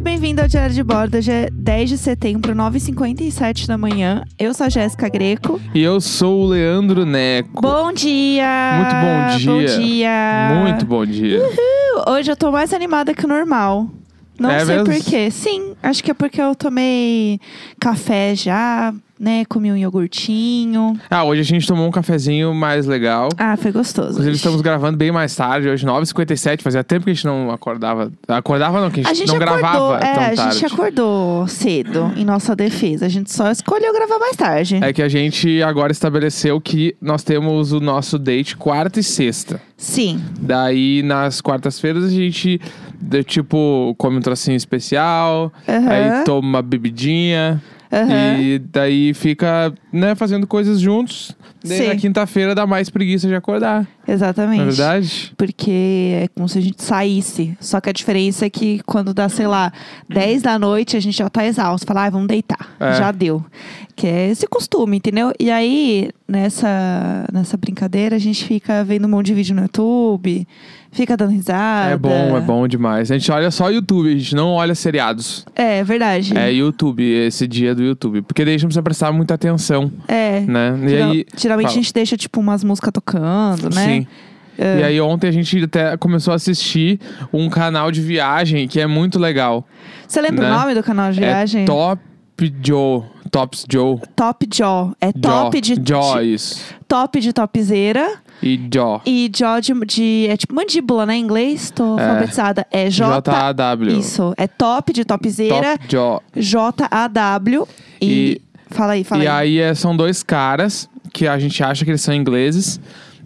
bem-vindo ao Diário de Bordo. Hoje é 10 de setembro, 9h57 da manhã. Eu sou a Jéssica Greco. E eu sou o Leandro Neco. Bom dia! Muito bom dia. Bom dia! Muito bom dia. Uh, Hoje eu tô mais animada que o normal. Não É sei mesmo? por quê. Sim, acho que é porque eu tomei café já, né? Comi um iogurtinho. Ah, hoje a gente tomou um cafezinho mais legal. Ah, foi gostoso. Inclusive, hoje. estamos gravando bem mais tarde, hoje 9h57. Fazia tempo que a gente não acordava. Acordava não, que a gente, A gente não acordou, gravava é, a gente acordou cedo em nossa defesa. A gente só escolheu gravar mais tarde. É que a gente agora estabeleceu que nós temos o nosso date quarta e sexta. Sim. Daí, nas quartas-feiras, a gente, tipo, come um trocinho especial. Aham. Aí toma uma bebidinha. Aham. E daí fica, né, fazendo coisas juntos. Daí Sim. na quinta-feira dá mais preguiça de acordar. Exatamente. Não é verdade? Porque é como se a gente saísse. Só que a diferença é que quando dá, sei lá, 10 da noite, a gente já tá exausto. Fala, ah, vamos deitar. É. Já deu. Que é esse costume, entendeu? E aí, nessa, nessa brincadeira, a gente fica vendo um monte de vídeo no YouTube, fica dando risada. É bom, é bom demais. A gente olha só YouTube, a gente não olha seriados. É, verdade. É YouTube, esse dia do YouTube. Porque daí a gente não precisa prestar muita atenção, É. né? E Geral- aí, geralmente fala. a gente deixa, tipo, umas músicas tocando, né? Sim. E aí ontem a gente até começou a assistir um canal de viagem que é muito legal. Você lembra né? o nome do canal de viagem? É Top Joe. Tops Joe. Top Jaw. É top de, de- isso. top de topzeira. E Jaw. E jaw de, de- É tipo mandíbula, né? Em inglês, tô É. alfabetizada. É J. J-A-W. Isso. É top de topzeira. Top Jaw. J-A-W. E, E- Fala aí, fala E aí. aí é, são dois caras que a gente acha que eles são ingleses.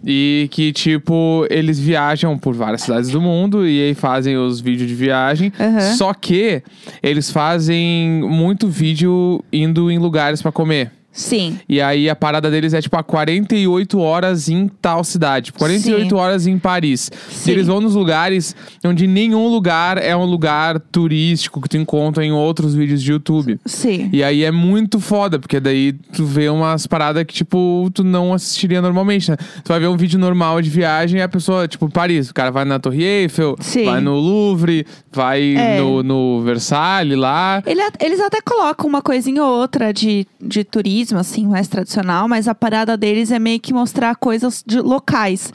E que, tipo, eles viajam por várias cidades do mundo e aí fazem os vídeos de viagem. Aham. Só que eles fazem muito vídeo indo em lugares pra comer. Sim. E aí a parada deles é tipo a 48 horas em tal cidade, tipo, 48 Sim. horas em Paris. Sim. E eles vão nos lugares onde nenhum lugar é um lugar turístico que tu encontra em outros vídeos de YouTube. Sim. E aí é muito foda, porque daí tu vê umas paradas que, tipo, tu não assistiria normalmente, né? Tu vai ver um vídeo normal de viagem e a pessoa, tipo, Paris, o cara vai na Torre Eiffel, Sim. vai no Louvre, vai É. no, no Versalhes lá. Ele- eles até colocam uma coisinha ou outra de, de turismo, assim, mais tradicional, mas a parada deles é meio que mostrar coisas de locais.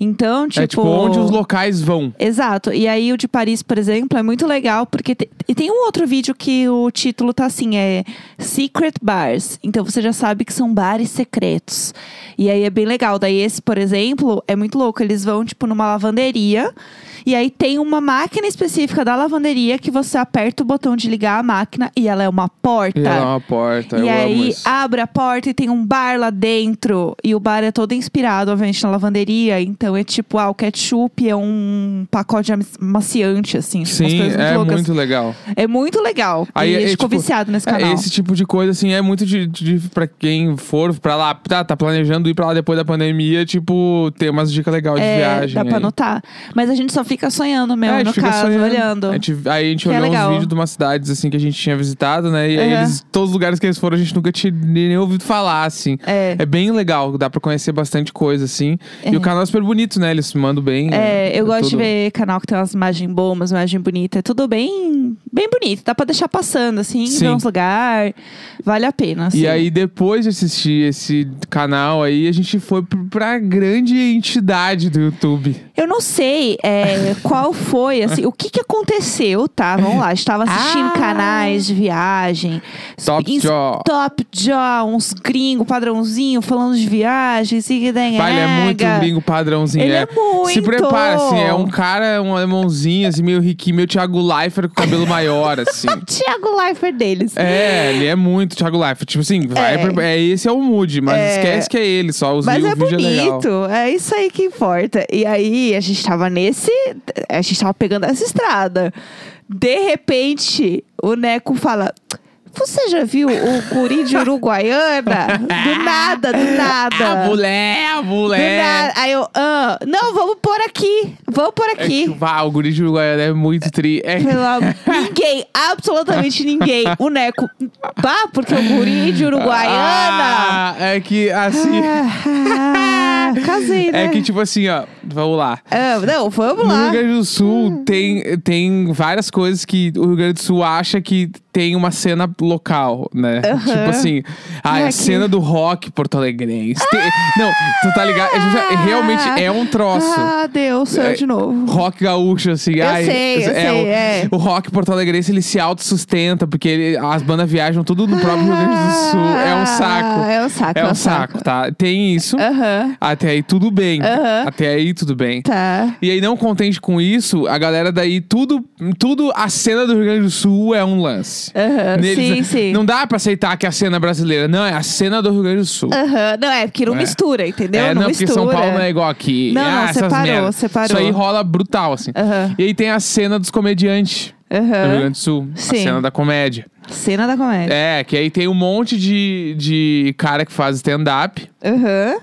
Então, tipo. É tipo onde os locais vão. Exato. E aí o de Paris, por exemplo, é muito legal, porque te- e tem um outro vídeo que o título tá assim, é Secret Bars. Então você já sabe que são bares secretos. E aí é bem legal. Daí esse, por exemplo, é muito louco. Eles vão, tipo, numa lavanderia. E aí tem uma máquina específica da lavanderia que você aperta o botão de ligar a máquina e ela é uma porta. E ela é uma porta, E aí abre a porta e tem um bar lá dentro. E o bar é todo inspirado, obviamente, na lavanderia. Então é tipo, ah, o ketchup é um pacote amaciante, assim. Sim, muito é loucas. muito legal. É muito legal. Aí e a é, ficou tipo, viciado nesse É, canal. Esse tipo de coisa, assim, é muito de, de pra quem for pra lá, tá, tá planejando ir pra lá depois da pandemia, tipo, ter umas dicas legais de É, viagem. dá pra aí. anotar. Mas a gente só fica sonhando mesmo, É, a gente no fica caso, sonhando. olhando. A gente, aí a gente Que é olhou legal. uns vídeos de umas cidades, assim, que a gente tinha visitado, né? E aí Aham. eles, todos os lugares que eles foram, a gente nunca tinha nem ouvido falar, assim. É. É bem legal, dá pra conhecer bastante coisa, assim. E É. o canal é super bonito, né? Eles mandam bem. É, eu gosto de tudo. ver canal que tem umas imagens boas, umas imagens bonitas. É tudo bem, bem bonito. Dá pra deixar passando, assim, Sim. ver uns lugares. Vale a pena, assim. E aí, depois de assistir esse canal aí, a gente foi pr- pra grande entidade do YouTube. Eu não sei é, qual foi, assim, o que que aconteceu, tá? Vamos lá, a gente tava assistindo Ah. canais de viagem. Top ins- Jaw. Top Jaw, uns gringos padrãozinho falando de viagens. E Pai, ele é muito gringo padrãozinho. Ele é muito. Se prepara, assim, é um cara, um alemãozinho, assim, meio riquinho, meio Thiago Leifert com cabelo maior, assim. Thiago Leifert deles. É, ele é muito Thiago Leifert. Tipo assim, vai É. pra- é. esse é o mood, mas É. esquece que é ele, só os Mas é é bonito, é isso aí que importa. E aí, a gente tava nesse. A gente tava pegando essa estrada. De repente, o Neco fala. Você já viu o guri de Uruguaiana? Do nada, do nada. A mulher, a mulher. Aí eu, ah, não, vamos por aqui. Vamos por É que, aqui. vá, o guri de Uruguaiana é muito tri. É, ninguém, absolutamente ninguém. O Neco, pá, porque o guri de Uruguaiana. Ah, é que assim. Ah, casei, né? É que, tipo assim, ó, vamos lá. Ah, não, vamos No lá. Rio Grande do Sul tem, tem várias coisas que o Rio Grande do Sul acha que tem uma cena local, né? Aham. Tipo assim, ah, Ah, a cena do rock porto-alegrense. Tem- Não, tu tá ligado? É- Realmente é um troço. Ah, Deus, sou eu É, de novo. Rock gaúcho, assim. Eu ai, sei, eu sei, o, é. o rock porto-alegrense, ele se autossustenta, porque ele- as bandas viajam tudo no próprio Rio Grande do Sul. É um saco. Ah, É um saco. É um saco, tá? Tem isso. Aham. Até aí tudo bem. Aham. Até aí tudo bem. Tá. E aí, não contente com isso, a galera daí, tudo, tudo, a cena do Rio Grande do Sul é um lance. Aham. Neles, Sim, sim. Não dá pra aceitar que é a cena brasileira. Não, é a cena do Rio Grande do Sul. Aham. Não, é porque não É. mistura, entendeu? É, não, não, porque mistura. São Paulo não é igual aqui. Não, ah, não, separou, merda. separou. Isso aí rola brutal, assim. Aham. E aí tem a cena dos comediantes do Rio. Grande do Sul. Sim. A cena da comédia. Cena da comédia. É, que aí tem um monte de, de cara que faz stand-up. Aham.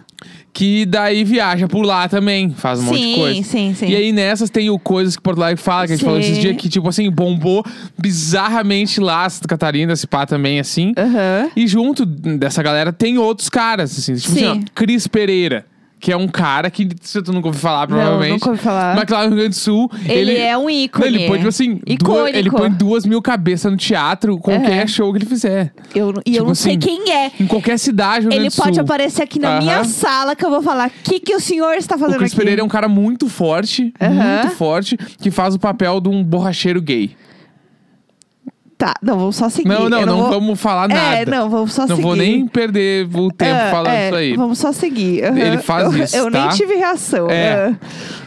Que daí viaja por lá também, faz um monte de Sim, coisa. sim, sim. E aí nessas tem o Coisas que Porto Alegre fala, que a gente falou esses Sim. dias, que tipo assim, bombou bizarramente lá, Santa Catarina, esse pá também, assim. Aham. E junto dessa galera tem outros caras, assim, tipo assim, ó, Sim. Cris Pereira. Que é um cara que se tu nunca ouviu falar, provavelmente. nunca ouvi falar. Mas lá no Rio Grande do Sul. Ele, é um ícone. Não, ele põe, tipo assim, duas, ele põe duas mil cabeças no teatro, qualquer Aham. show que ele fizer. Eu, e eu tipo não sei assim, quem é. Em qualquer cidade, Ele pode Sul. aparecer aqui na Aham. minha sala que eu vou falar. O que, que o senhor está O fazendo Cris aqui? Pereira é um cara muito forte, Aham. muito forte, que faz o papel de um borracheiro gay. Tá, não, vamos só seguir. Não, não, Eu não, vou... vamos falar nada. É, não, vamos só Não seguir. vou nem perder o tempo É, falando é, isso aí. Vamos só seguir. Aham. Ele faz eu, isso, Eu tá? nem tive reação. É.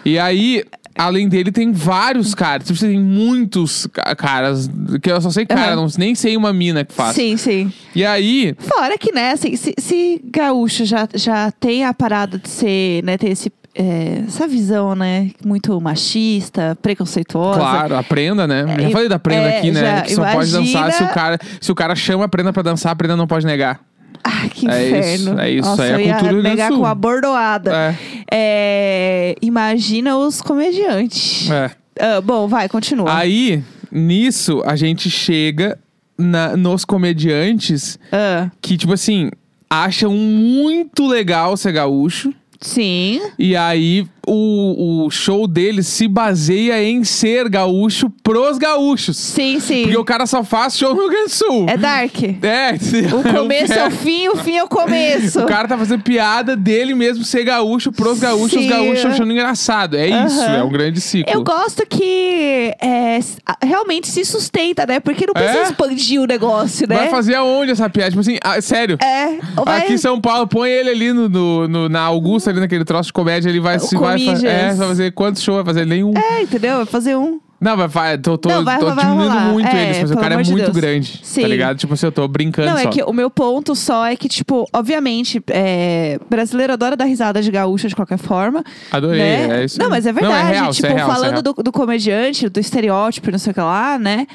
E aí, além dele, tem vários caras. Tipo, tem muitos ca- caras, que eu só sei cara, Aham. não, nem sei uma mina que faz. Sim, sim. E aí, Fora que, né, assim, se, se gaúcho já, já tem a parada de ser, né, ter esse, é, essa visão, né, muito machista, preconceituosa. claro, a prenda, né? É, já falei da prenda é, aqui, né? já, que só pode imagina- dançar se o cara. Se o cara chama a prenda pra dançar, a prenda não pode negar. Ai, que É inferno. isso, é isso, Nossa, é a eu ia cultura do negar com a bordoada. É. É, imagina os comediantes. É. Ah, bom, vai, continua. Aí, nisso, a gente chega na- nos comediantes Ah, que, tipo assim, acham muito legal ser gaúcho. Sim. E aí, o, o show deles se baseia em ser gaúcho pros gaúchos. Sim, sim. Porque o cara só faz show no Rio Grande do Sul. É dark. É, O começo é o fim, o fim é o começo. O cara tá fazendo piada dele mesmo ser gaúcho pros gaúchos, Sim. os gaúchos achando engraçado. É isso, Aham. é um grande ciclo. Eu gosto que é, realmente se sustenta, né? Porque não precisa É? expandir o negócio, né? Vai fazer aonde essa piada? Tipo assim, ah, sério. É, vai... Aqui em São Paulo, põe ele ali no, no- no- na Augusta, ali naquele troço de comédia, ele vai O se vai, é, vai fazer quantos shows? Vai fazer nenhum. É, entendeu? Vai fazer um. Não, vai, vai tô, tô, Não, vai- tô vai diminuindo muito É, eles, mas o cara é de muito Deus. grande. Sim. Tá ligado? Tipo assim, eu tô brincando Não, só. é que o meu ponto só é que, tipo, obviamente, é, brasileiro adora dar risada de gaúcha de qualquer forma. Adorei, né? é isso. Não, mas é Não, verdade. real, isso tipo, é real, é falando do, do comediante, do estereótipo, e não sei o que lá, né?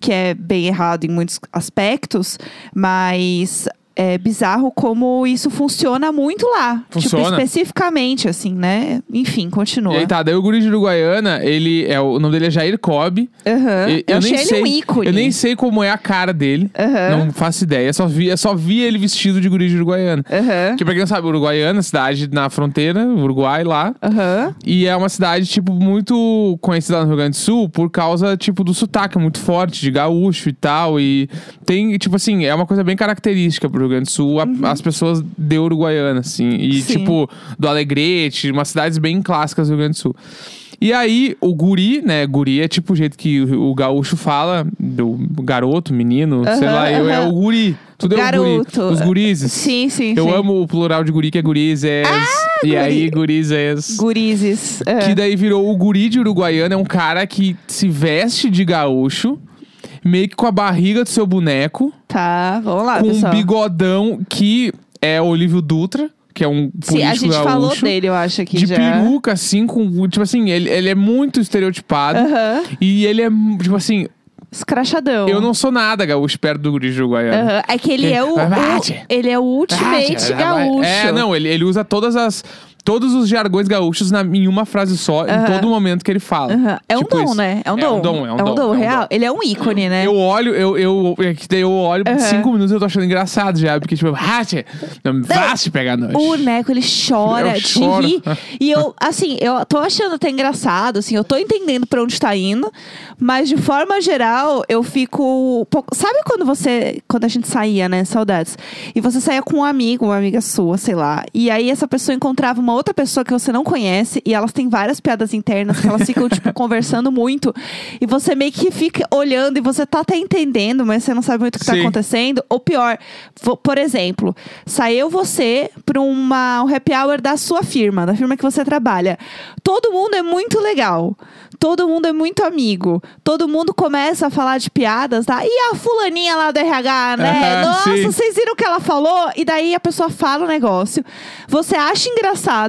Que é bem errado em muitos aspectos, mas é bizarro como isso funciona muito lá. Funciona. Tipo, especificamente, assim, né? Enfim, continua. E aí tá, daí o guri de Uruguaiana, ele é, o nome dele é Jair Cobb. E- Eu, achei nem ele sei, um ícone. Eu nem sei como é a cara dele. Aham. Não faço ideia. Só vi, eu só vi ele vestido de guri de Uruguaiana. Aham. Que pra quem não sabe, Uruguaiana, cidade na fronteira, Uruguai lá. Aham. E é uma cidade, tipo, muito conhecida no Rio Grande do Sul por causa, tipo, do sotaque muito forte, de gaúcho e tal. E tem, tipo assim, é uma coisa bem característica pro Rio Grande do Sul, a- as pessoas de Uruguaiana, assim. E, Uhum. Sim. tipo, do Alegrete, umas cidades bem clássicas do Rio Grande do Sul. E aí, o guri, né? Guri é tipo o jeito que o, o gaúcho fala, do garoto, menino, sei Aham, lá, eu é o guri. Tudo é o guri. Garoto. Os gurizes. Sim, sim, Eu sim. amo o plural de guri, que é gurizes. e guri. aí, gurizes. Gurizes. É. Que daí virou o guri de Uruguaiana, é um cara que se veste de gaúcho, meio que com a barriga do seu boneco, Tá, vamos lá, com pessoal. um bigodão que é Olívio Dutra, que é um político Sim, a gente gaúcho. falou dele, eu acho, aqui De já. peruca, assim, com. Tipo assim, ele, ele é muito estereotipado. Aham. E ele é, tipo assim, Escrachadão. eu não sou nada gaúcho perto do guri de Uruguaiana. Aham. É que ele é o, o- ele é o ultimate gaúcho. É, não, ele, ele usa todas as todos os jargões gaúchos na, em uma frase só, em todo momento que ele fala. É um Tipo dom, isso. né? É um É dom. um dom, é um dom, É um dom é um real. dom. Ele é um ícone, né? Eu olho, eu, eu, é daí eu olho por Aham. cinco minutos e eu tô achando engraçado já. Porque, tipo, ah, tchê, não vá se pegar noite. O Neco, ele chora Eu de choro. rir. E eu, assim, eu tô achando até engraçado, assim, eu tô entendendo pra onde tá indo, mas de forma geral, eu fico. um Sabe quando você. Quando a gente saía, né? Saudades. E você saía com um amigo, uma amiga sua, sei lá. E aí essa pessoa encontrava uma outra pessoa que você não conhece, e elas têm várias piadas internas que elas ficam, tipo, conversando muito. E você meio que fica olhando e você tá até entendendo, mas você não sabe muito o que tá Sim. acontecendo. Ou pior, por exemplo, saiu você pra uma, um happy hour da sua firma, da firma que você trabalha. Todo mundo é muito legal. Todo mundo é muito amigo. Todo mundo começa a falar de piadas, tá? E a fulaninha lá do RH, né? Aham, Nossa, sim. vocês viram o que ela falou? E daí a pessoa fala o negócio. Você acha engraçado,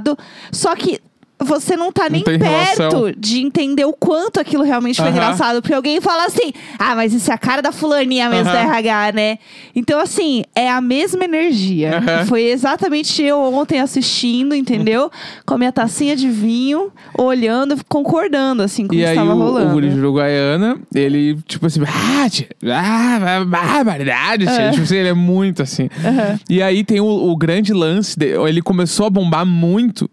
só que você não tá nem perto relação. de entender o quanto aquilo realmente foi Aham. engraçado. Porque alguém fala assim: ah, mas isso é a cara da fulaninha mesmo Aham. da RH, né? Então, assim, é a mesma energia. Aham. Foi exatamente eu ontem assistindo, entendeu? Com a minha tacinha de vinho, olhando, concordando, assim, com o que estava rolando. o guri de Uruguaiana, ele, tipo assim, ah, tchê, ah, barbaridade, tchê. É. Tipo assim, ele é muito assim. E aí tem o, o grande lance, de- ele começou a bombar muito,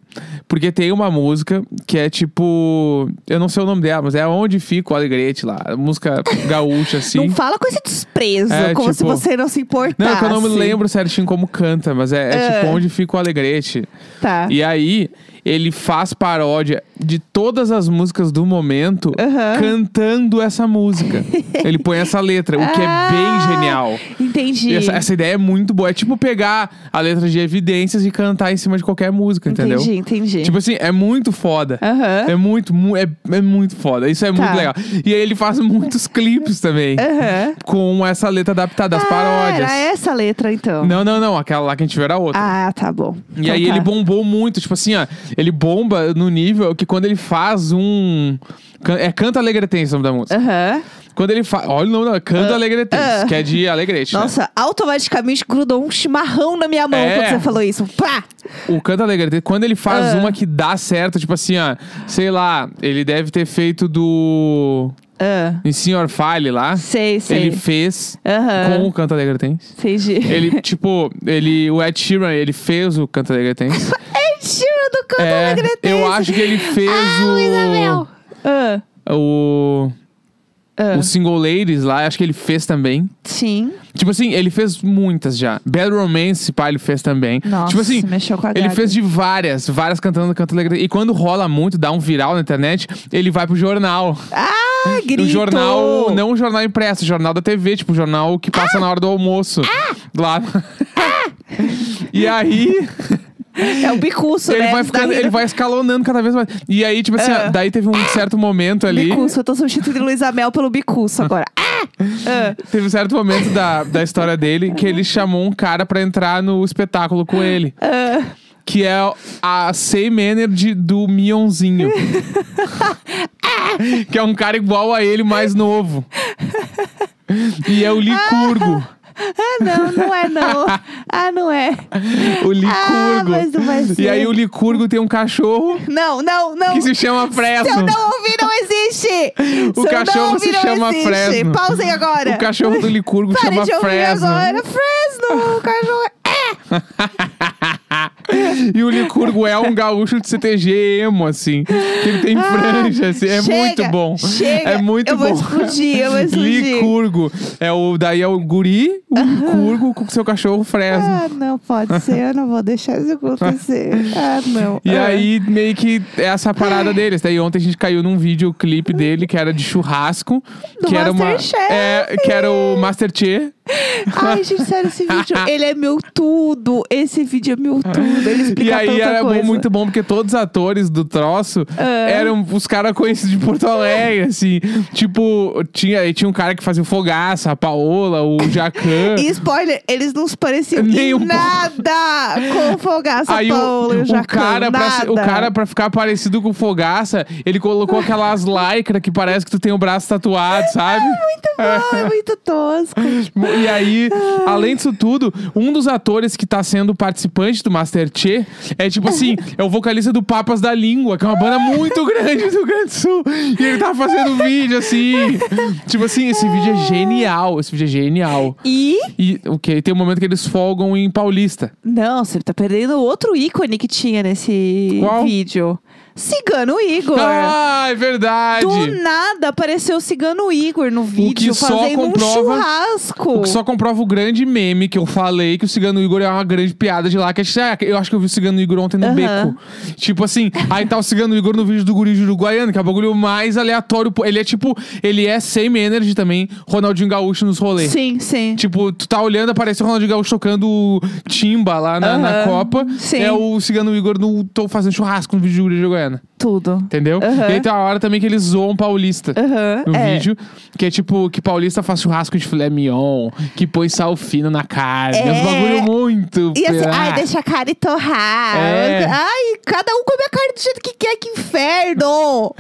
porque tem uma música que é tipo, eu não sei o nome dela, mas é Onde Fica o Alegrete lá, música gaúcha assim. Não fala com esse desprezo, É, como se tipo- você não se importasse. Não, é que eu não me lembro certinho como canta, mas é, é É. tipo Onde Fica o Alegrete. Tá. E aí, ele faz paródia de todas as músicas do momento Aham. cantando essa música. ele põe essa letra, o que é Ah, bem genial. Entendi. Essa, essa ideia é muito boa. É tipo pegar a letra de evidências e cantar em cima de qualquer música, entendeu? Entendi, entendi. Tipo assim, é muito foda. Aham. É muito, mu- é, é muito foda. Isso é muito Tá. legal. E aí ele faz muitos clipes também. Aham. Com essa letra adaptada, as Ah, paródias. Era essa letra, então. Não, não, não. Aquela lá que a gente viu era outra. Ah, tá bom. E Então aí tá. ele bombou muito, tipo assim, ó, ele bomba no nível que quando ele faz um. É Canta Alegretense o nome da música. Aham. Quando ele faz. Olha o nome, não, Canta Alegretense, ah. que é de Alegrete. né? Nossa, automaticamente grudou um chimarrão na minha mão É. quando você falou isso. Pá! O Canta Alegretense, quando ele faz Ah. uma que dá certo, tipo assim, ó, sei lá, ele deve ter feito do. Ah, Em Senhor Fale lá. sei, sei. Ele fez Aham. com o Canta Alegretense. Entendi. Ele, tipo, ele, o Ed Sheeran, ele fez o Canta Alegretense. Do canto é, eu acho que ele fez Ah, Luísa Mel. Ah, o. O. ah. O Single Ladies lá, acho que ele fez também. Sim. Tipo assim, ele fez muitas já. Bad Romance, pá, ele fez também. Nossa, tipo assim, mexeu com a ele gaga. fez de várias, várias cantando canto alegre. E quando rola muito, dá um viral na internet, ele vai pro jornal. Ah, grito. O jornal, não o jornal impresso, o jornal da TV, tipo, o jornal que passa na hora do almoço. Lá. e aí, É o bicuço, ele né? vai ficando, ele vai escalonando cada vez mais. E aí, tipo assim, Ah. daí teve um certo momento ali. Bicuço, eu tô substituindo Luísa Mel pelo bicuço agora. Ah! Ah, Teve um certo momento da, da história dele que ele chamou um cara pra entrar no espetáculo com ele. Que é a same energy do Mionzinho. que é um cara igual a ele, mais novo. E é o Licurgo. Ah, não, não é não. Ah, não é. O Licurgo. Ah, mas não vai ser. E aí o Licurgo tem um cachorro Não, não, não. que se chama Se Fresno. eu não ouvir, não existe. O se cachorro ouvir, se chama existe. Fresno. Pausem agora. O cachorro do Licurgo Pare chama de ouvir Fresno. agora. Fresno. O cachorro... E o Licurgo é um gaúcho de CTG emo, assim. Que ele tem Ah, franja, assim. É chega, muito bom. chega. É muito Eu bom. vou explodir, eu vou explodir. Licurgo. É o, daí é o guri, o Licurgo com seu cachorro Fresno. Ah, não pode ser. Eu não vou deixar isso acontecer. Ah, não. E Ah. aí, meio que é essa parada deles. Daí ontem a gente caiu num videoclipe dele que era de churrasco. Do que era uma. Masterchef. É, que era o Masterchef. Ai, gente, sério, esse vídeo, ele é meu tudo. Esse vídeo é meu tudo. Ele explica E aí tanta era bom- coisa. muito bom, porque todos os atores do troço eram os caras conhecidos de Porto Alegre, assim. Tipo, tinha, tinha um cara que fazia o Fogaça, a Paola, o Jacan. E spoiler, eles não se pareciam Nem em um pouco. nada com o Fogaça, Aí o, Paulo e o o, Jacan, cara pra, se- o nada. cara, pra ficar parecido com o Fogaça, ele colocou aquelas lycra que parece que tu tem o braço tatuado, sabe? Muito bom, é muito tosco. E E aí, além disso tudo, um dos atores que tá sendo participante do Masterchef é tipo assim, é o vocalista do Papas da Língua, que é uma banda muito grande do Rio Grande do Sul. E ele tá fazendo vídeo assim. Tipo assim, esse vídeo é genial. Esse vídeo é genial. E. E o que? Tem um momento que eles folgam em Paulista. Não, você tá perdendo outro ícone que tinha nesse Qual? vídeo. Cigano Igor. Ah, é verdade. Do nada apareceu o Cigano Igor no vídeo que só fazendo comprova- um churrasco. O que só comprova o grande meme que eu falei, que o Cigano Igor é uma grande piada de lá. Que é, eu acho que eu vi o Cigano Igor ontem no Aham. beco. Tipo assim, aí tá o Cigano Igor no vídeo do Guri de Uruguaiano, que é o bagulho mais aleatório. Ele é tipo, ele é same energy também, Ronaldinho Gaúcho nos rolês. Sim, sim. Tipo, tu tá olhando, aparece o Ronaldinho Gaúcho tocando timba lá na, na Aham, Copa. sim. É o Cigano Igor no, tô fazendo churrasco no vídeo de Guri de Uruguaiana. Tudo. Entendeu? Aham. E aí tem uma hora também que eles zoam Paulista Aham. no é. vídeo. Que é tipo, que Paulista faz churrasco de filé mignon, que põe sal fino na carne. É, É. um bagulho muito. E assim, ah, ai, deixa a carne torrar. É. Ai, cada um come a carne do jeito que quer, que inferno!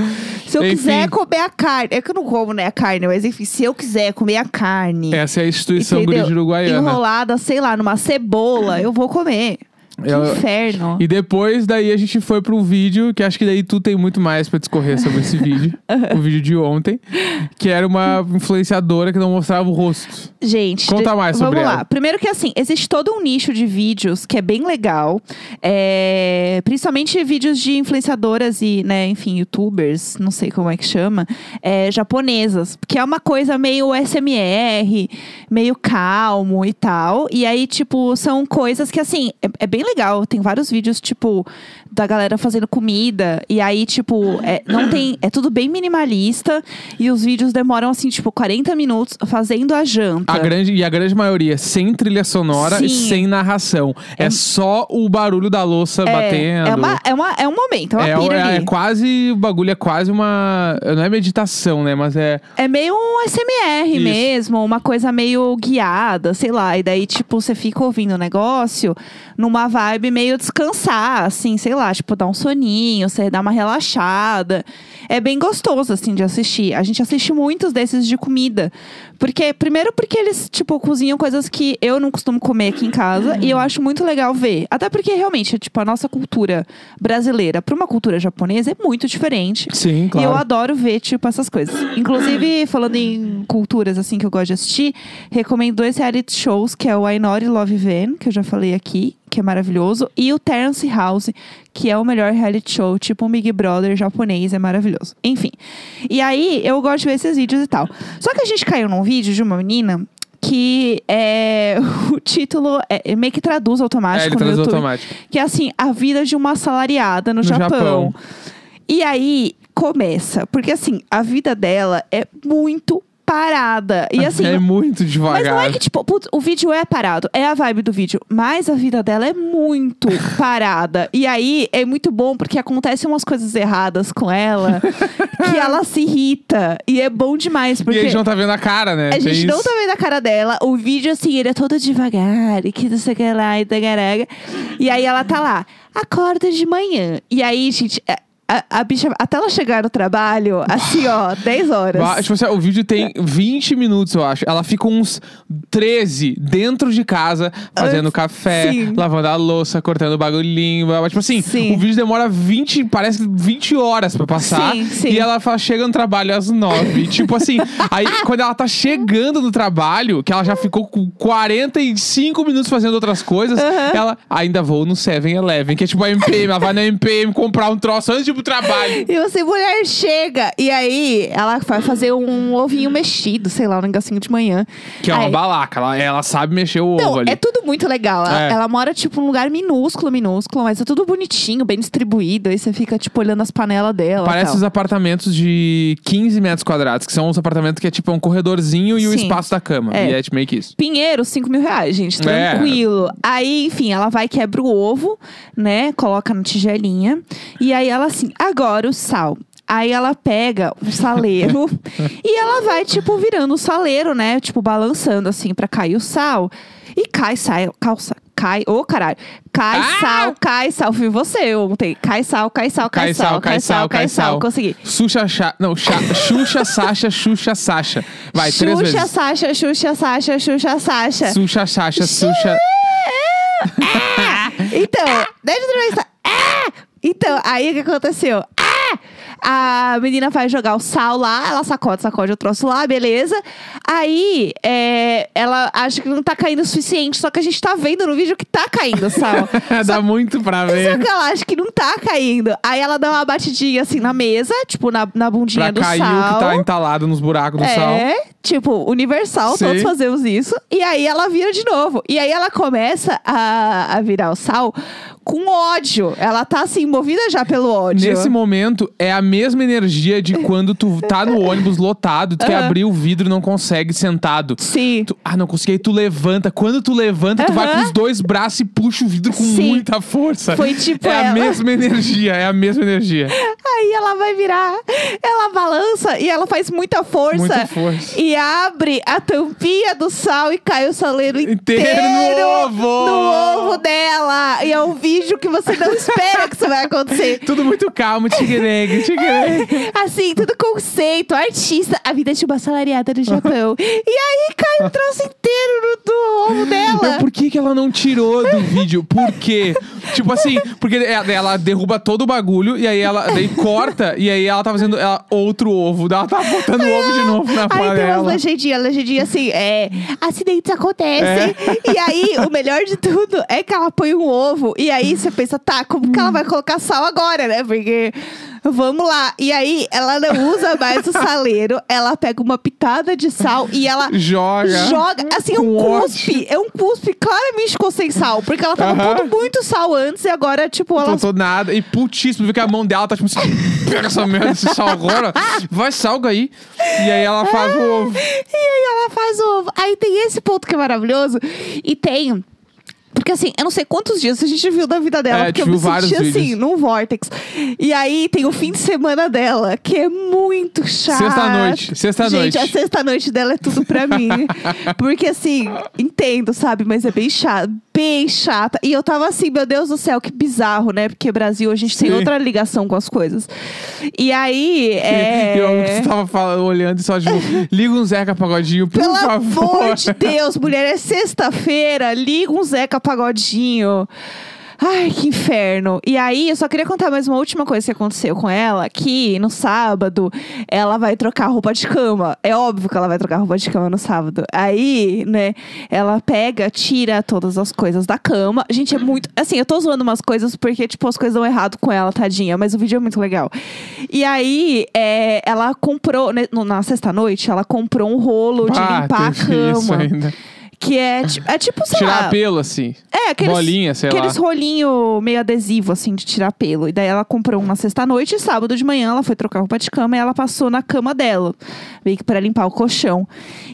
Se eu Enfim. quiser comer a carne. É que eu não como, né, a carne, mas enfim, se eu quiser comer a carne. Essa é a instituição entendeu? Guri de Uruguaiana. Enrolada, sei lá, numa cebola, eu vou comer. Que inferno. E depois, daí a gente foi pro vídeo, que acho que daí tu tem muito mais pra discorrer sobre esse vídeo. o vídeo de ontem. Que era uma influenciadora que não mostrava o rosto. Gente, Conta de- mais sobre vamos lá. ela. Primeiro que assim, existe todo um nicho de vídeos que é bem legal. É, principalmente vídeos de influenciadoras e, né, enfim, youtubers, não sei como é que chama, é, japonesas. Que é uma coisa meio SMR, meio calmo e tal. E aí, tipo, são coisas que, assim, é, é bem legal. Tem vários vídeos, tipo, da galera fazendo comida. E aí, tipo, é, não tem. É tudo bem minimalista. E os vídeos demoram, assim, tipo, 40 minutos fazendo a janta. A grande, e a grande maioria sem trilha sonora e Sim. sem narração. É, só o barulho da louça batendo. É, uma, é, uma, é um momento, é uma É, pira é- é quase. O bagulho é quase uma. Não é meditação, né? Mas é. É meio um SMR Isso. mesmo, uma coisa meio guiada, sei lá. E daí, tipo, você fica ouvindo o negócio numa vibe meio descansar, assim, sei lá, tipo, dar um soninho, você dá uma relaxada. É bem gostoso, assim, de assistir. A gente assiste muitos desses de comida. Porque, primeiro, porque eles, tipo, cozinham coisas que eu não costumo comer aqui em casa. E eu acho muito legal ver. Até porque, realmente, tipo, a nossa cultura brasileira para uma cultura japonesa é muito diferente. Sim, E eu adoro ver, tipo, essas coisas. Inclusive, falando em culturas, assim, que eu gosto de assistir, recomendo dois reality shows, que é o Ainori Love Van, que eu já falei aqui, que é maravilhoso, e o Terrace House, que é o melhor reality show, tipo um Big Brother japonês, é maravilhoso. Enfim. E aí, eu gosto de ver esses vídeos e tal. Só que a gente caiu num vídeo de uma menina que é o título é, é meio que traduz É, automático ele no traz YouTube, automático. que é assim, a vida de uma assalariada no, No Japão. Japão. E aí começa, porque assim, a vida dela é muito parada. E assim, é muito devagar. mas não é que, tipo, putz, o vídeo é parado, é a vibe do vídeo, mas a vida dela é muito parada. E aí é muito bom porque acontecem umas coisas erradas com ela que ela se irrita. E é bom demais, E porque. a gente não tá vendo a cara, né? A Tem gente não isso. tá vendo a cara dela. O vídeo, assim, ele é todo devagar. E que não sei o que lá, e tagaraga. E aí ela tá lá, acorda de manhã. E aí, gente, a, a, bicha, até ela chegar no trabalho, assim, ó, 10 horas. Tipo assim, o vídeo tem 20 minutos, eu acho. Ela fica uns 13 dentro de casa, fazendo café, sim. lavando a louça, cortando o bagulhinho. blá, blá. Tipo assim, Sim. o vídeo demora 20, parece que 20 horas pra passar. Sim, sim. E ela fala, chega no trabalho às 9. tipo assim, aí quando ela tá chegando no trabalho, que ela já ficou com 45 minutos fazendo outras coisas, ela ainda vou no 7-Eleven, que é tipo a MPM. Ela vai na MPM comprar um troço antes de pro trabalho. E você, mulher, chega. E aí, ela vai fazer um ovinho mexido, sei lá, um negocinho de manhã. Que é uma Aí- balaca, ela, ela sabe mexer o ovo Não, ali. é tudo muito legal. Ela, É. ela mora, tipo, num lugar minúsculo, minúsculo, mas é tudo bonitinho, bem distribuído. Aí você fica, tipo, olhando as panelas dela. Parece os apartamentos de 15 metros quadrados, que são os apartamentos que é tipo um corredorzinho e o Sim. espaço da cama. É. E é tipo meio que isso. Pinheiro, 5 mil reais, gente. É. Tranquilo. Aí, enfim, ela vai, quebra o ovo, né? Coloca na tigelinha. E aí ela assim, agora o sal. Aí ela pega um saleiro e ela vai, tipo, virando o saleiro, né? Tipo, balançando assim pra cair o sal. E cai, sai, calça, Cai, ô caralho. Cai Ah! sal, cai sal. Fui você ontem. Cai sal, cai sal, cai, Cai sal, cai sal, cai sal. Consegui. Xuxa, Xa- não, Xa- Xuxa, Sasha, Xuxa, Sasha. Vai, três Xuxa, vezes. Sasha, Xuxa, Sasha, Xuxa, Sasha. Xuxa, Sasha, Xuxa. Então, deixa eu. Então, aí o que aconteceu? Ah! A menina vai jogar o sal lá, ela sacode, sacode o troço lá, beleza. Aí, é, ela acha que não tá caindo o suficiente, só que a gente tá vendo no vídeo que tá caindo o sal. Dá muito pra Só ver. que ela acha que não tá caindo. Aí ela dá uma batidinha assim na mesa, tipo na, na bundinha Pra do cair sal. o que tá entalado nos buracos do sal. É, tipo, universal, Sim. todos fazemos isso. E aí ela vira de novo. E aí ela começa a, a virar o sal com ódio. Ela tá assim, movida já pelo ódio. Nesse momento, é a mesma energia de quando tu tá no ônibus lotado, tu quer Aham. abrir o vidro e não consegue sentado. Sim. Tu- ah, não consegui. Aí tu levanta. Quando tu levanta, tu vai com os dois braços e puxa o vidro com Sim. muita força. Foi tipo É a ela. mesma energia, é a mesma energia. Aí ela vai virar, ela balança e ela faz muita força. Muita força. E abre a tampinha do sal e cai o saleiro inteiro, Inteiro no ovo! no ovo dela. E é um vídeo que você não espera que isso vai acontecer. Tudo muito calmo, tigregue, tigregue. Assim, tudo conceito, artista, a vida de uma salariada no Japão. e aí cai o troço inteiro no, do ovo dela. Por que, que ela não tirou do vídeo? Por quê? tipo assim, porque ela, ela derruba todo o bagulho e aí ela daí e aí ela tá fazendo ela, outro ovo. Ela tá botando o ovo de novo na Aí tem umas panela. legendinhas, legendinha assim, é, acidentes acontecem. É. E aí, o melhor de tudo é que ela põe um ovo. E aí você pensa, tá, como que ela vai colocar sal agora, né? Porque. Vamos lá. E aí, ela não usa mais o saleiro. Ela pega uma pitada de sal e ela Joga. joga. Assim, é um cuspe. É um cuspe. Claramente ficou sem sal. Porque ela tava Aham. pondo muito sal antes e agora, tipo, ela. Não nada. E putíssimo, vê que a mão dela tá tipo assim, pega essa merda, esse sal agora, vai, salga aí. E aí ela faz o ovo. E aí ela faz o ovo. Aí tem esse ponto que é maravilhoso. E tem. Porque assim, eu não sei quantos dias a gente viu da vida dela. É, porque eu viu me senti assim, vídeos. num vortex. E aí tem o fim de semana dela, que é muito chato. Sexta-noite, sexta-noite. Gente, a sexta-noite dela é tudo pra mim. Porque assim, entendo, sabe? Mas é bem chato. Bem chata. E eu tava assim, meu Deus do céu, que bizarro, né? Porque Brasil, a gente tem Sim. outra ligação com as coisas. E aí. É... Eu tava falando, olhando e só tipo, liga um Zeca Pagodinho, por Pelo favor. amor de Deus, mulher, é sexta-feira, liga um Zeca Pagodinho. Ai, que inferno. E aí, eu só queria contar mais uma última coisa que aconteceu com ela, que no sábado ela vai trocar roupa de cama. É óbvio que ela vai trocar roupa de cama no sábado. Aí, né, ela pega, tira todas as coisas da cama. Gente, é muito. Assim, eu tô zoando umas coisas porque, tipo, as coisas dão errado com ela, tadinha, mas o vídeo é muito legal. E aí, é, ela comprou, né, no- na sexta-noite, ela comprou um rolo de Ah, limpar a teve isso cama. ainda. Que é, ti- é tipo, sei Tirar lá. pelo, assim. É, aqueles, Bolinha, sei aqueles lá. rolinho meio adesivo, assim, de tirar pelo. E daí ela comprou um na sexta-noite e sábado de manhã ela foi trocar roupa de cama e ela passou na cama dela. Meio que pra limpar o colchão.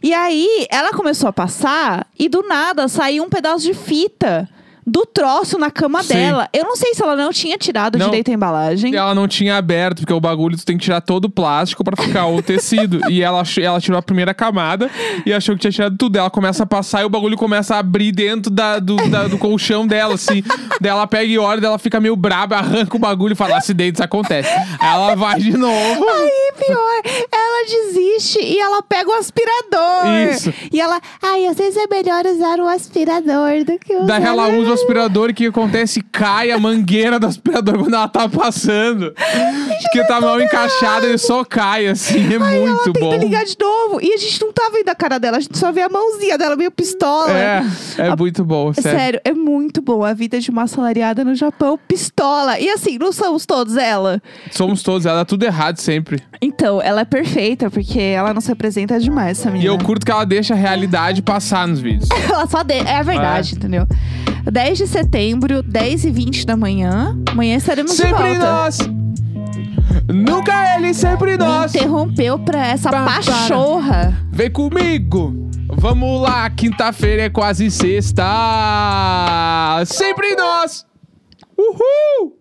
E aí ela começou a passar e do nada saiu um pedaço de fita do troço na cama Sim. dela. Eu não sei se ela não tinha tirado Não. direito a embalagem. Ela não tinha aberto, porque o bagulho tu tem que tirar todo o plástico pra ficar o tecido. e ela, ela tirou a primeira camada e achou que tinha tirado tudo. Ela começa a passar e o bagulho começa a abrir dentro da, do, da- do colchão dela, assim. daí ela pega e olha, ela fica meio braba, arranca o bagulho e fala: acidentes acontecem. Aí ela vai de novo. Aí, pior, ela desiste e ela pega o aspirador. Isso. E ela, ai, às vezes é melhor usar o aspirador do que usar. Daí ela usa o aspirador que acontece? Cai a mangueira do aspirador quando ela tá passando. Porque tá mal encaixada, ele só cai, assim. É Aí ela muito tenta bom. ligar de novo. E a gente não tá vendo a cara dela, a gente só vê a mãozinha dela meio pistola. É, é A- muito bom, É sério. Sério, é muito bom. A vida de uma assalariada no Japão, pistola. E assim, não somos todos ela. Somos todos, ela dá tudo errado sempre. Então, ela é perfeita, porque ela não se apresenta demais, essa E menina. eu curto que ela deixa a realidade passar nos vídeos. Ela só de... É a verdade, entendeu? 10 de setembro, 10 e 20 da manhã. Amanhã estaremos de sempre volta. nós! Nunca ele, sempre Me nós! interrompeu pra essa para. pachorra. Vem comigo! Vamos lá, quinta-feira é quase sexta! Sempre nós! Uhul!